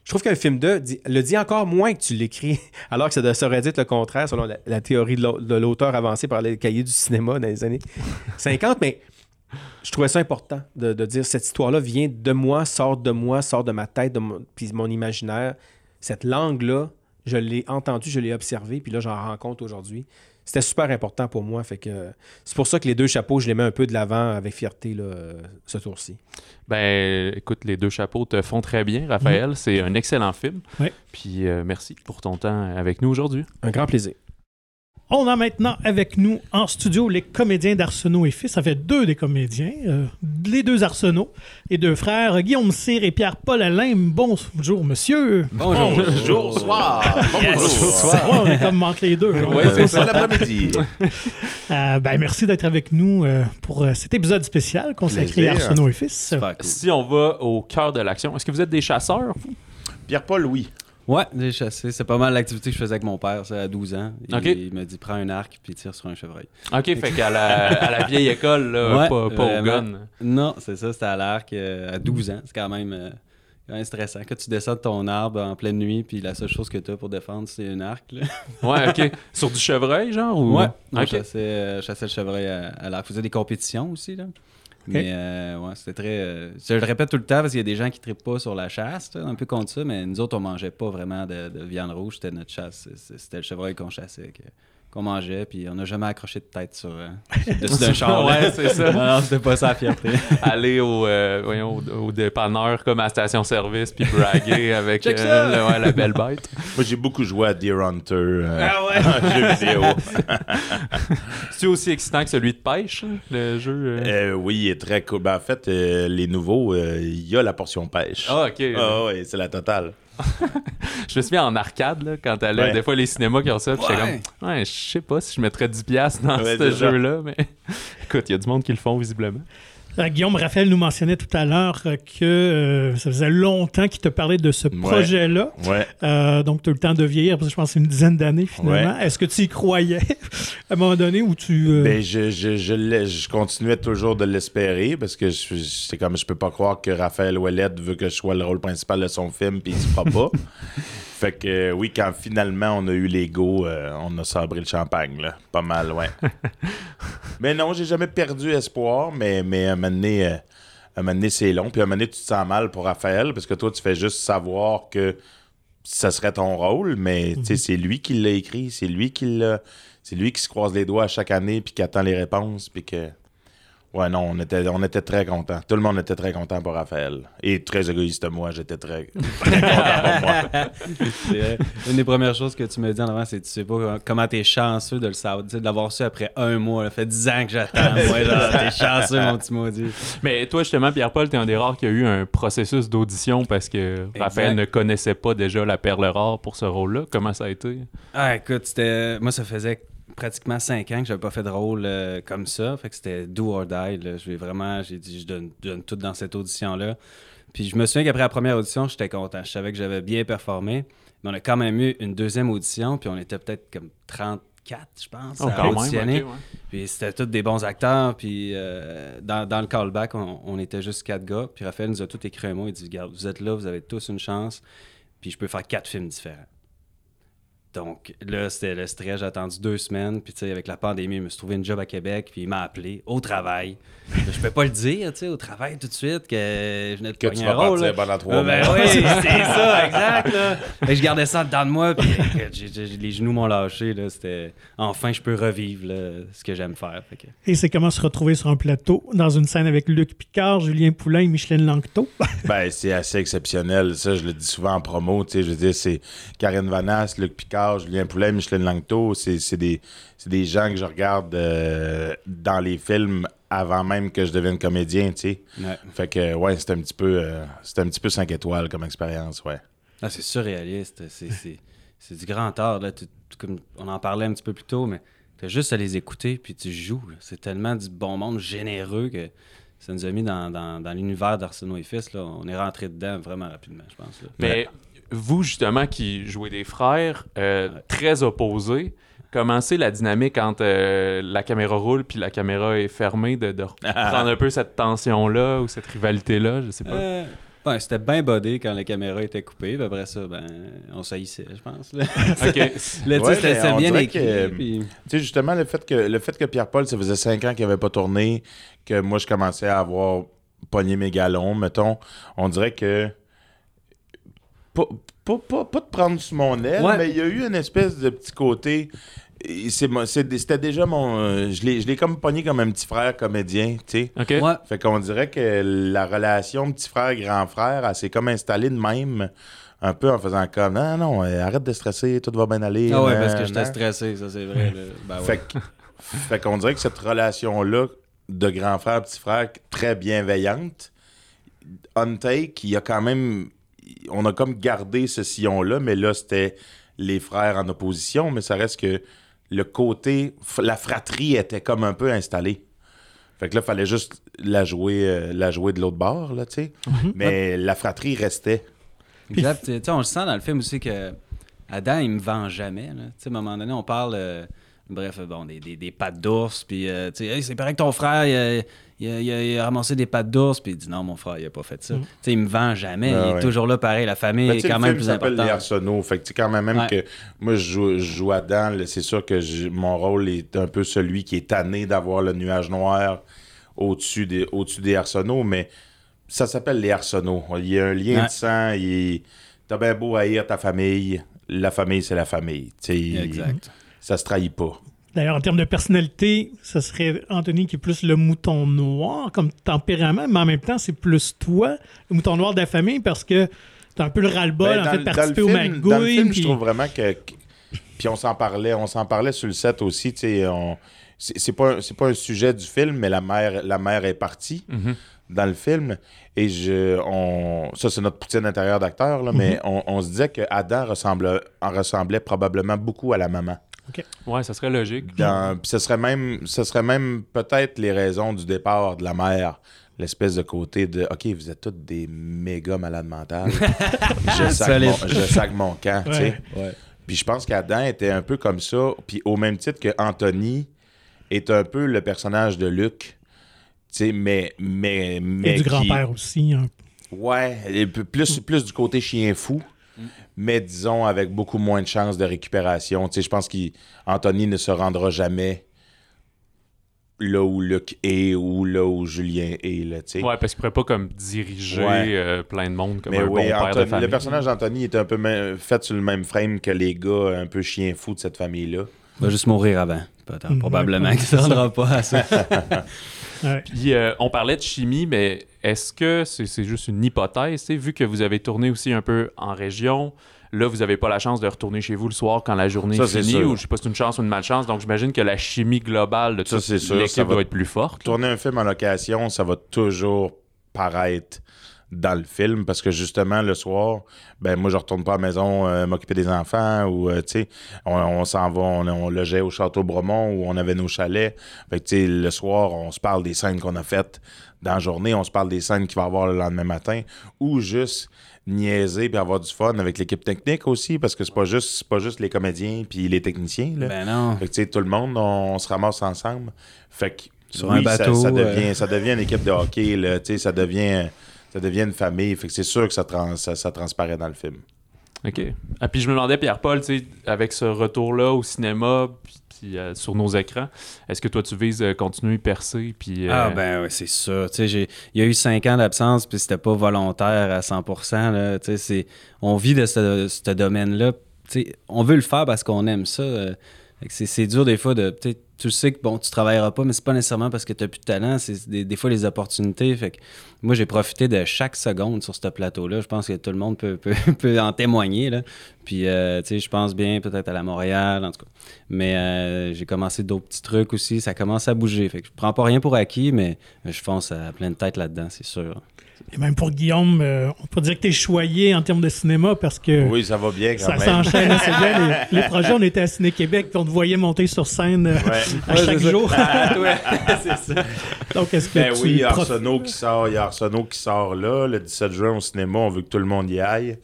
Je trouve qu'un film 2 dit- le dit encore moins que tu l'écris, alors que ça, aurait dit le contraire selon la, la théorie de l'au- de l'auteur avancée par les cahiers du cinéma dans les années 50. Mais je trouvais ça important de, de dire cette histoire-là vient de moi, sort de moi, sort de ma tête, de mon, puis mon imaginaire. Cette langue-là, je l'ai entendue, je l'ai observée, puis là, j'en rends compte aujourd'hui. C'était super important pour moi. Fait que c'est pour ça que les deux chapeaux, je les mets un peu de l'avant avec fierté là, ce tour-ci. Ben, écoute, les deux chapeaux te font très bien, Raphaël. C'est un excellent film. Ouais. Puis euh, merci pour ton temps avec nous aujourd'hui. Un grand plaisir. On a maintenant avec nous en studio les comédiens d'Arsenault et Fils. Ça fait deux des comédiens, euh, les deux Arsenault, les deux frères Guillaume Cyr et Pierre-Paul Alain. Bonjour, monsieur. Bonjour. Bonjour, soir. Bonjour. Ouais, on est comme manque les deux. Oui, c'est ça l'après-midi. Euh, ben, merci d'être avec nous euh, pour cet épisode spécial consacré à. Arsenault et Fils. Cool. Si on va au cœur de l'action, est-ce que vous êtes des chasseurs? vous? Pierre-Paul, oui. Ouais, j'ai chassé. C'est pas mal l'activité que je faisais avec mon père, ça, à 12 ans. Il, m'a dit prends un arc puis tire sur un chevreuil. OK, fait qu'à la, à la vieille école, là, Ouais, pas, pas au gun. Non, c'est ça, c'était à l'arc euh, à 12 ans. C'est quand même, euh, quand même stressant. Quand tu descends de ton arbre en pleine nuit, puis la seule chose que tu as pour défendre, c'est un arc. Là. Ouais, OK. Sur du chevreuil, genre? Ou... Ouais, on OK. chassait, euh, chassait le chevreuil à, à l'arc. On faisait des compétitions aussi. Là. Mais euh, ouais, c'était très. euh, je le répète tout le temps parce qu'il y a des gens qui ne pas sur la chasse, un peu contre ça, mais nous autres, on mangeait pas vraiment de, de viande rouge. C'était notre chasse. C'était le chevreuil qu'on chassait. Qu'on mangeait, puis on n'a jamais accroché de tête sur euh, sur le dessus d'un char. Ouais, c'est ça. Non, non, c'était pas ça la fierté. Aller au, euh, voyons, au, au dépanneur comme à station-service puis braguer avec euh, le- ouais, la belle bête. Moi, j'ai beaucoup joué à Deer Hunter. euh, Ah ouais? jeu vidéo. C'est aussi excitant que celui de pêche, le jeu. euh? Euh, oui, il est très cool. Ben, en fait, euh, les nouveaux, euh, il y a la portion pêche. Ah, ok. Ah ouais, c'est la totale. Je me souviens en arcade, là, quand t'allais, Ouais. des fois les cinémas qui ont ça, puis j'étais comme, ouais, je sais pas si je mettrais 10$ dans Ouais, ce jeu-là, mais écoute, il y a du monde qui le font visiblement. Euh, Guillaume Raphaël nous mentionnait tout à l'heure euh, que euh, ça faisait longtemps qu'il te parlait de ce projet-là. Ouais. Euh, donc, tu as eu le temps de vieillir, parce que je pense que c'est une dizaine d'années finalement. Est-ce que tu y croyais à un moment donné où tu. euh, Ben, je, je, je, je continuais toujours de l'espérer parce que je- c'est comme je peux pas croire que Raphaël Ouellette veut que je sois le rôle principal de son film puis il se fera pas. fait que euh, oui, quand finalement on a eu les go, euh, on a sabré le champagne, là. Pas mal, ouais. mais non, j'ai jamais perdu espoir, mais, mais un moment donné, euh, un moment donné, c'est long. Puis un moment donné, tu te sens mal pour Raphaël parce que toi, tu fais juste savoir que ça serait ton rôle, mais tu sais, c'est lui qui l'a écrit, c'est lui qui l'a. C'est lui qui se croise les doigts à chaque année puis qui attend les réponses puis que. Ouais, non, on était, on était très contents. Tout le monde était très content pour Raphaël. Et très égoïste, moi, j'étais très, très content pour moi. C'est vrai. Une des premières choses que tu me dis en avant, c'est que tu sais pas comment t'es chanceux de le savoir, de l'avoir su après un mois. Ça fait 10 ans que j'attends. Moi, genre, t'es chanceux, mon petit maudit. Mais toi, justement, Pierre-Paul, t'es un des rares qui a eu un processus d'audition parce que Raphaël ne connaissait pas déjà la perle rare pour ce rôle-là. Comment ça a été? Ah, écoute, c'était. Moi, ça faisait pratiquement 5 ans que j'avais pas fait de rôle euh, comme ça. Fait que c'était do or die. Je vais vraiment. J'ai dit, je donne, je donne tout dans cette audition-là. Puis je me souviens qu'après la première audition, j'étais content. Je savais que j'avais bien performé. Mais on a quand même eu une deuxième audition. Puis on était peut-être comme 34, je pense, Oh, à même, auditionner. ouais. Puis c'était tous des bons acteurs. Puis euh, dans, dans le callback, on, on était juste quatre gars. Puis Raphaël nous a tous écrit un mot. Il dit Regarde, vous êtes là, vous avez tous une chance. Puis je peux faire quatre films différents. Donc là, c'était le stress. J'ai attendu deux semaines. Puis tu sais, avec la pandémie, je me suis trouvé une job à Québec. Puis il m'a appelé au travail. je peux pas le dire, tu sais, au travail tout de suite que je venais de Que tu un vas rôle, partir là. pendant trois Ah, ben oui, c'est ça, exact. Là. Je gardais ça dedans de moi, puis écoute, j'ai- j'ai- les genoux m'ont lâché. Là, c'était enfin je peux revivre là, ce que j'aime faire. Fait que- Et c'est comment se retrouver sur un plateau dans une scène avec Luc Picard, Julien Poulain et Micheline Langto. Ben, c'est assez exceptionnel. Ça, je le dis souvent en promo. Tu sais, je veux dire, c'est Karine Vanasse, Luc Picard, Julien Poulet, Micheline Langto. C'est c'est des, c'est des gens que je regarde euh, dans les films avant même que je devienne comédien, tu sais. Ouais. Fait que, ouais, c'est un petit peu, euh, c'est un petit peu 5 étoiles comme expérience, ouais. Ah, c'est surréaliste. C'est, c'est, c'est du grand art. Là. Tu- tu- comme on en parlait un petit peu plus tôt, mais tu as juste à les écouter puis tu joues. C'est tellement du bon monde généreux que ça nous a mis dans, dans, dans l'univers d'Arsenault et Fils. Là. On est rentré dedans vraiment rapidement, je pense. là. Mais vous, justement, qui jouez des frères euh, très opposés, comment c'est la dynamique quand euh, la caméra roule puis la caméra est fermée, de, de prendre un peu cette tension-là ou cette rivalité-là, je sais pas. Euh, ouais, c'était bien bodé quand la caméra était coupée. Puis après ça, ben, on saillissait, je pense. Là, OK. Là, tu sais, Ouais, c'était, bien écrit. puis- Tu sais, justement, le fait que, le fait que Pierre-Paul, ça faisait 5 ans qu'il n'avait pas tourné, que moi, je commençais à avoir pogné mes galons, mettons, on dirait que. Pas, pas, pas, pas de prendre sous mon aile, Ouais. mais il y a eu une espèce de petit côté. C'était déjà mon. euh, Je l'ai je l'ai comme pogné comme un petit frère comédien, tu sais. OK. Ouais. Fait qu'on dirait que la relation petit frère-grand frère, elle s'est comme installée de même, un peu en faisant comme non, non, euh, arrête de stresser, tout va bien aller. Ah ouais, nan, parce que j'étais stressé, ça c'est vrai. là. Ben ouais. Fait que- fait qu'on dirait que cette relation-là de grand frère, petit frère, très bienveillante, on take, il y a quand même. On a comme gardé ce sillon-là, mais là, c'était les frères en opposition, mais ça reste que le côté. La fratrie était comme un peu installée. Fait que là, il fallait juste la jouer, euh, la jouer de l'autre bord, là, tu sais. Mais la fratrie restait. Sais, on le sent dans le film aussi que Adam, il me vend jamais. là. Tu sais, à un moment donné, on parle, euh, bref, bon, des, des, des pattes d'ours, puis euh, tu sais, Hey, c'est pareil que ton frère, il a, il a- il a- il a ramassé des pattes d'ours, puis il dit non, mon frère, il a pas fait ça. Tu sais, il me vend jamais. Ah il est toujours là, pareil. La famille est tu sais, quand le même film plus s'appelle Les importante. Arsenaux. Fait que tu sais, quand même, même Ouais. que moi, je joue, je joue dedans, là, c'est sûr que mon rôle est un peu celui qui est tanné d'avoir le nuage noir au-dessus des, au-dessus des Arsenaux, mais ça s'appelle Les Arsenaux. Il y a un lien Ouais. de sang. il- T'as bien beau haïr ta famille, la famille, c'est la famille. tu sais. Exact. Ça se trahit pas. D'ailleurs, en termes de personnalité, ce serait Anthony qui est plus le mouton noir comme tempérament, mais en même temps, c'est plus toi, le mouton noir de la famille, parce que t'as un peu le ras-le-bol, Ben, en dans fait, le- participer au Dans le magouille. film, puis- je trouve vraiment que. Puis on s'en parlait, on s'en parlait sur le set aussi, tu sais. on- C'est c'est pas, un- c'est pas un sujet du film, mais la mère, la mère est partie Mhm. dans le film. Et je. On, ça, c'est notre poutine intérieure d'acteur, là, Mhm. mais on, on se disait que Adam ressemble, en ressemblait probablement beaucoup à la maman. Ouais, ça serait logique. Dans- puis ce serait même, ce serait même peut-être les raisons du départ de la mère. L'espèce de côté de OK, vous êtes tous des méga malades mentales. je, sac mon, je sac mon camp. tu sais. Ouais. Ouais. Puis je pense qu'Adam était un peu comme ça. Puis au même titre que Anthony est un peu le personnage de Luc. Tu sais, mais. mais, mais Et du qui- grand-père aussi. hein. Ouais, plus, plus du côté chien fou, mais disons avec beaucoup moins de chances de récupération. Tu sais, je pense qu'Anthony ne se rendra jamais là où Luc est ou là où Julien est. Là, tu sais. Ouais, parce qu'il pourrait pas comme diriger Ouais. euh, plein de monde comme mais un oui, bon père de famille. le personnage d'Anthony est un peu fait sur le même frame que les gars un peu chien fou de cette famille-là. Il va juste mourir avant. Mhm. Probablement qu'il ne se rendra pas à ça. Ouais. Puis euh, on parlait de chimie, mais est-ce que c'est juste une hypothèse, vu que vous avez tourné aussi un peu en région, là vous n'avez pas la chance de retourner chez vous le soir quand la journée Ça, est finie, ou je sais pas si c'est une chance ou une malchance, donc j'imagine que la chimie globale de toute l'équipe va- doit être plus forte. Tourner un film en location, ça va toujours paraître dans le film parce que justement le soir, ben moi je retourne pas à la maison euh, m'occuper des enfants ou euh, tu sais on, on s'en va, on, on logeait au château Bromont où on avait nos chalets. Fait que tu sais le soir on se parle des scènes qu'on a faites dans la journée, on se parle des scènes qu'il va y avoir le lendemain matin ou juste niaiser puis avoir du fun avec l'équipe technique aussi parce que c'est pas juste c'est pas juste les comédiens puis les techniciens là. ben non. Fait que, tu sais, tout le monde, on, on se ramasse ensemble. Fait que, Sur oui, un bateau, ça, ça euh. devient, ça devient une équipe de hockey, là, tu sais, ça devient, ça devient une famille. Fait que c'est sûr que ça, trans- ça, ça transparaît dans le film. OK. Ah, puis je me demandais, Pierre-Paul, tu sais, avec ce retour-là au cinéma, puis, puis, euh, sur nos écrans, est-ce que toi tu vises euh, continuer, percer, puis... euh, Ah ben oui, c'est ça. Tu sais, j'ai- il y a eu cinq ans d'absence, puis c'était pas volontaire à 100%. Là. Tu sais, c'est- on vit de ce, ce domaine-là. Tu sais, on veut le faire parce qu'on aime ça. euh. Fait que C'est c'est dur des fois de... sais, Tu sais que bon, tu travailleras pas, mais c'est pas nécessairement parce que tu plus de talent, c'est des, des fois les opportunités. Fait que moi, j'ai profité de chaque seconde sur ce plateau-là. Je pense que tout le monde peut, peut, peut en témoigner. Là. Puis, euh, tu sais, je pense bien peut-être à la Montréal, en tout cas. Mais euh, j'ai commencé d'autres petits trucs aussi. Ça commence à bouger. Fait que je prends pas rien pour acquis, mais je fonce à plein de têtes là-dedans, c'est sûr. Et même pour Guillaume, euh, on peut dire que tu es choyé en termes de cinéma parce que Oui, ça va bien quand ça même. s'enchaîne assez bien. Les, les projets, on était à Ciné-Québec, puis on te voyait monter sur scène euh, Ouais. à chaque jour. c'est ça. Donc, est-ce que Ben tu oui, il y a Arsenault qui sort, il y a Arsenault qui sort là, le 17 juin au cinéma, on veut que tout le monde y aille.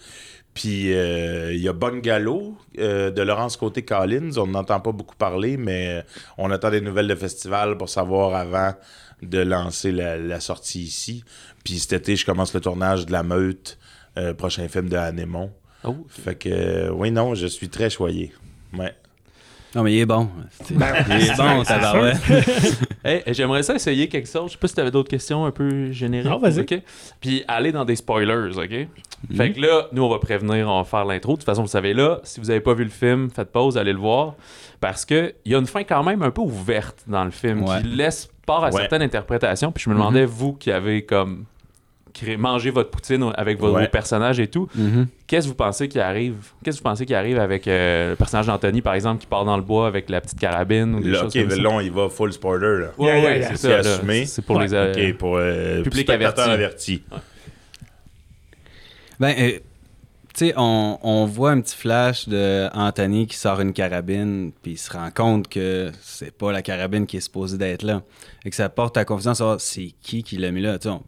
Puis euh, il y a Bungalow euh, de Laurence Côté Collins, on n'entend pas beaucoup parler, mais on attend des nouvelles de festival pour savoir avant de lancer la, la sortie ici. Puis cet été, je commence le tournage de La Meute, euh, prochain film de Anémon. Oh, Fait que oui, non, je suis très choyé. Ouais. Non, mais il est bon. il est bon, tabarouette. Hey, j'aimerais ça essayer quelque chose. Je sais pas si tu avais d'autres questions un peu génériques. Non, vas-y. OK? Puis aller dans des spoilers, OK? Fait que là, nous, on va prévenir, on va faire l'intro. De toute façon, vous savez, là, si vous avez pas vu le film, faites pause, allez le voir. Parce que il y a une fin quand même un peu ouverte dans le film Ouais. qui laisse part à Ouais. certaines interprétations. Puis je me demandais, vous qui avez comme mangé votre poutine avec vos, Ouais. vos personnages et tout, Mhm. Qu'est-ce que vous pensez qui arrive? Qu'est-ce que vous pensez qui arrive avec euh, le personnage d'Anthony, par exemple, qui part dans le bois avec la petite carabine ou des Là, choses ok, comme ça? on y va full spoiler. Là. Ouais, Yeah, yeah, c'est ça. C'est pour Ouais. les. euh, pour euh, Public averti. avertis. Ben, euh, tu sais, on, on voit un petit flash de Anthony qui sort une carabine, puis il se rend compte que c'est pas la carabine qui est supposée d'être là. Et que ça porte à confiance savoir c'est qui qui l'a mis là? Tu sais, on-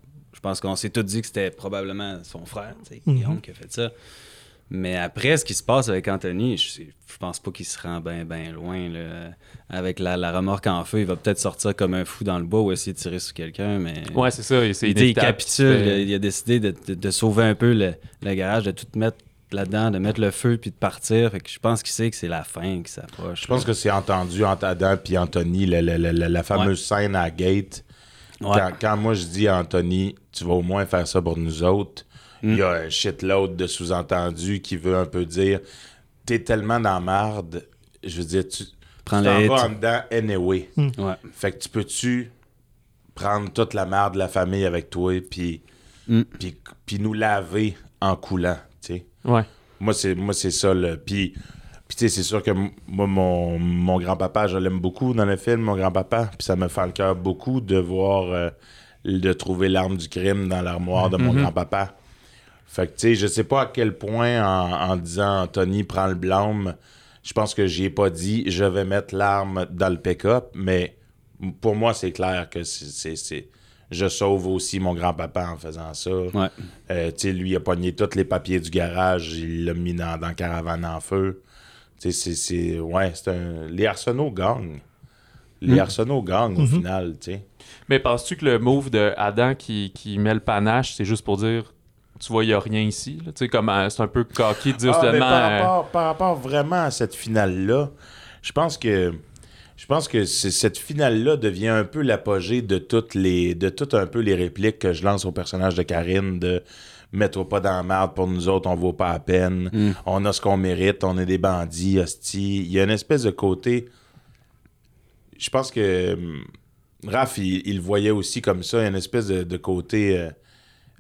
pense qu'on s'est tous dit que c'était probablement son frère, tu sais, Mhm. Guillaume, qui a fait ça. Mais après, ce qui se passe avec Anthony, je, je pense pas qu'il se rend bien ben loin. là. Avec la, la remorque en feu, il va peut-être sortir comme un fou dans le bois ou essayer de tirer sur quelqu'un, mais... Ouais, c'est ça. C'est Il, dit, il capitule, il a décidé de, de- de sauver un peu le, le garage, de tout mettre là-dedans, de mettre le feu puis de partir. Fait que je pense qu'il sait que c'est la fin qui s'approche. Je pense que c'est entendu entre Adam et Anthony, la, fameuse scène à la gate. Ouais. Quand, quand moi je dis à Anthony, tu vas au moins faire ça pour nous autres, il Mm. y a un shitload de sous-entendus qui veut un peu dire T'es tellement dans la marde, je veux dire, tu, t'en vas en dedans anyway. Ouais. Fait que tu peux-tu prendre toute la merde de la famille avec toi, puis Mm. puis, puis nous laver en coulant, tu sais? Ouais. Moi, c'est moi c'est ça, là. Puis, puis tu sais, c'est sûr que moi, mon, mon grand-papa, je l'aime beaucoup dans le film, mon grand-papa. Puis ça me fait le cœur beaucoup de voir, euh, de trouver l'arme du crime dans l'armoire de mon grand-papa. Fait que, tu sais, je sais pas à quel point, en, en disant Tony prend le blâme, je pense que j'y ai pas dit je vais mettre l'arme dans le pick-up, mais pour moi, c'est clair que c'est- Je sauve aussi mon grand-papa en faisant ça. Ouais. Euh, tu sais, lui, il a pogné tous les papiers du garage, il l'a mis dans, dans caravane en feu. C'est- c'est. Ouais, c'est un. Les arsenaux gagnent. Les arsenaux gagnent au final, tu sais. Mais penses-tu que le move de Adam qui, qui met le panache, c'est juste pour dire tu vois, il n'y a rien ici? Tu sais, comme euh, c'est un peu coquille de dire Ah, mais par, euh, rapport, par rapport vraiment à cette finale-là, je pense que je pense que c'est- cette finale-là devient un peu l'apogée de toutes les de toutes un peu les répliques que je lance au personnage de Karine de mets-toi pas dans la merde pour nous autres, on vaut pas à peine, on a ce qu'on mérite, on est des bandits, hostie. Il y a une espèce de côté. Je pense que hum, Raph, il, il le voyait aussi comme ça, il y a une espèce de, de côté. euh,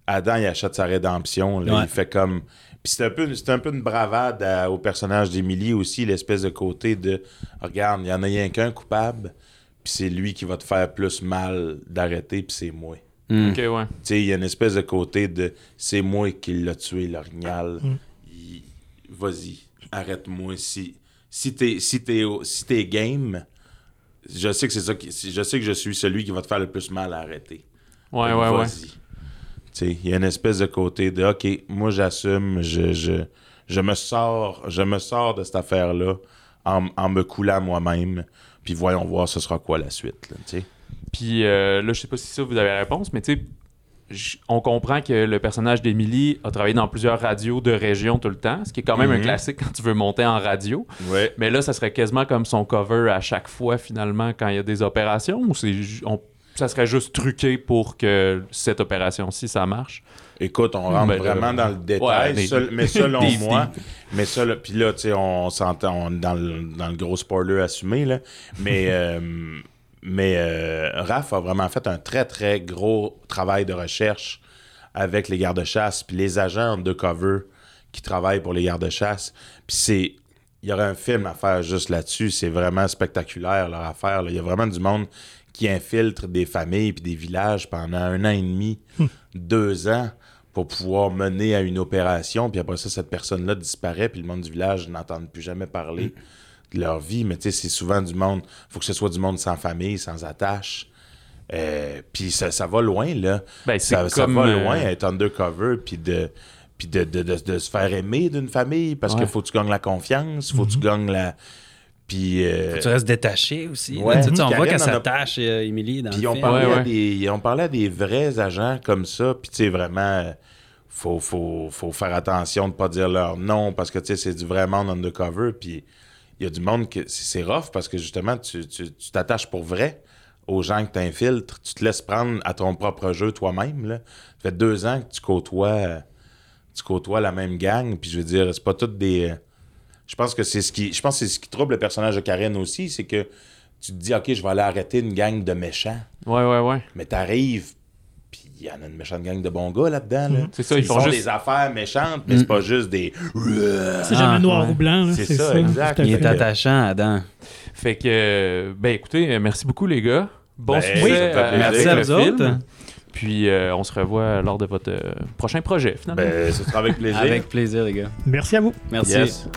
Adam, il achète sa rédemption. là. Ouais. Il fait comme. Puis c'est un peu, un peu une bravade à- au personnage d'Émilie aussi, l'espèce de côté de regarde, il y en a rien qu'un coupable, puis c'est lui qui va te faire plus mal d'arrêter, puis c'est moi. Mm. Ok, ouais. Tu sais, il y a une espèce de côté de c'est moi qui l'a tué, l'orignal. Il- Vas-y, arrête-moi. Si, si t'es si t'es au- si t'es game, je sais que c'est ça qui, je sais que je suis celui qui va te faire le plus mal à arrêter. Ouais, Donc, ouais, ouais. vas-y. Tu sais, il y a une espèce de côté de OK, moi j'assume, je, je, je me sors, je me sors de cette affaire-là en, en me coulant moi-même. Puis voyons voir ce sera quoi la suite. là, tu sais. Puis euh, là, je sais pas si ça vous avez la réponse, mais tu sais, on comprend que le personnage d'Emily a travaillé dans plusieurs radios de région tout le temps, ce qui est quand même un Mhm. classique quand tu veux monter en radio. Ouais. Mais là, ça serait quasiment comme son cover à chaque fois, finalement, quand il y a des opérations, ou on- ça serait juste truqué pour que cette opération-ci, ça marche? Écoute, on rentre Ben, vraiment euh, dans le détail, ouais, des- seul- mais selon des- moi, mais ça, puis là, tu sais, on s'entend dans le, dans le gros spoiler assumé, là, mais, euh, mais euh, Raph a vraiment fait un très, très gros travail de recherche avec les gardes-chasse, puis les agents undercover qui travaillent pour les gardes-chasse, puis. Il y aurait un film à faire juste là-dessus, c'est vraiment spectaculaire leur affaire. Il y a vraiment du monde qui infiltre des familles puis des villages pendant un an et demi, deux ans pour pouvoir mener à une opération. Puis après ça, cette personne-là disparaît, puis le monde du village n'entend plus jamais parler de leur vie. Mais tu sais, c'est souvent du monde. faut que ce soit du monde sans famille, sans attache. Euh, puis ça, ça va loin, là. Ben, c'est ça, ça va euh, loin, être undercover, puis de, puis de, de, de- de se faire aimer d'une famille, parce Ouais. qu'il faut que tu gagnes la confiance, faut que tu gagnes la... Puis... euh, Tu restes détaché aussi. Ouais. là. Tu sais, on voit qu'elle en a- s'attache, euh, Émilie, dans puis le on film. parlait, Ouais, à ouais. des, on parlait à des vrais agents comme ça. Puis tu sais, vraiment, faut, faut, faut faire attention de pas dire leur nom parce que tu sais, c'est du vrai monde undercover. Puis il y a du monde que c'est rough parce que justement, tu tu- tu t'attaches pour vrai aux gens que tu infiltres. Tu te laisses prendre à ton propre jeu toi-même. là. Ça fait deux ans que tu côtoies, tu côtoies la même gang. Puis je veux dire, c'est pas toutes des. euh, je pense que c'est ce qui. Je pense que c'est ce qui trouble le personnage de Karen aussi, c'est que tu te dis, OK, je vais aller arrêter une gang de méchants. Ouais, ouais, ouais. Mais t'arrives, il y en a une méchante gang de bons gars là-dedans. Là. C'est ça, ils font font juste- des affaires méchantes, mais c'est pas juste des. C'est jamais Ah, noir ouais. ou blanc. là, C'est ça, exact. tout à Il est attachant, Adam. Fait que, euh, ben écoutez, euh, merci beaucoup les gars. Bon Ben, succès oui, ça euh, Merci à vous film. autres. Puis euh, on se revoit lors de votre euh, prochain projet, finalement. Ben, ce sera avec plaisir. Avec plaisir, les gars. Merci à vous. Merci. Yes.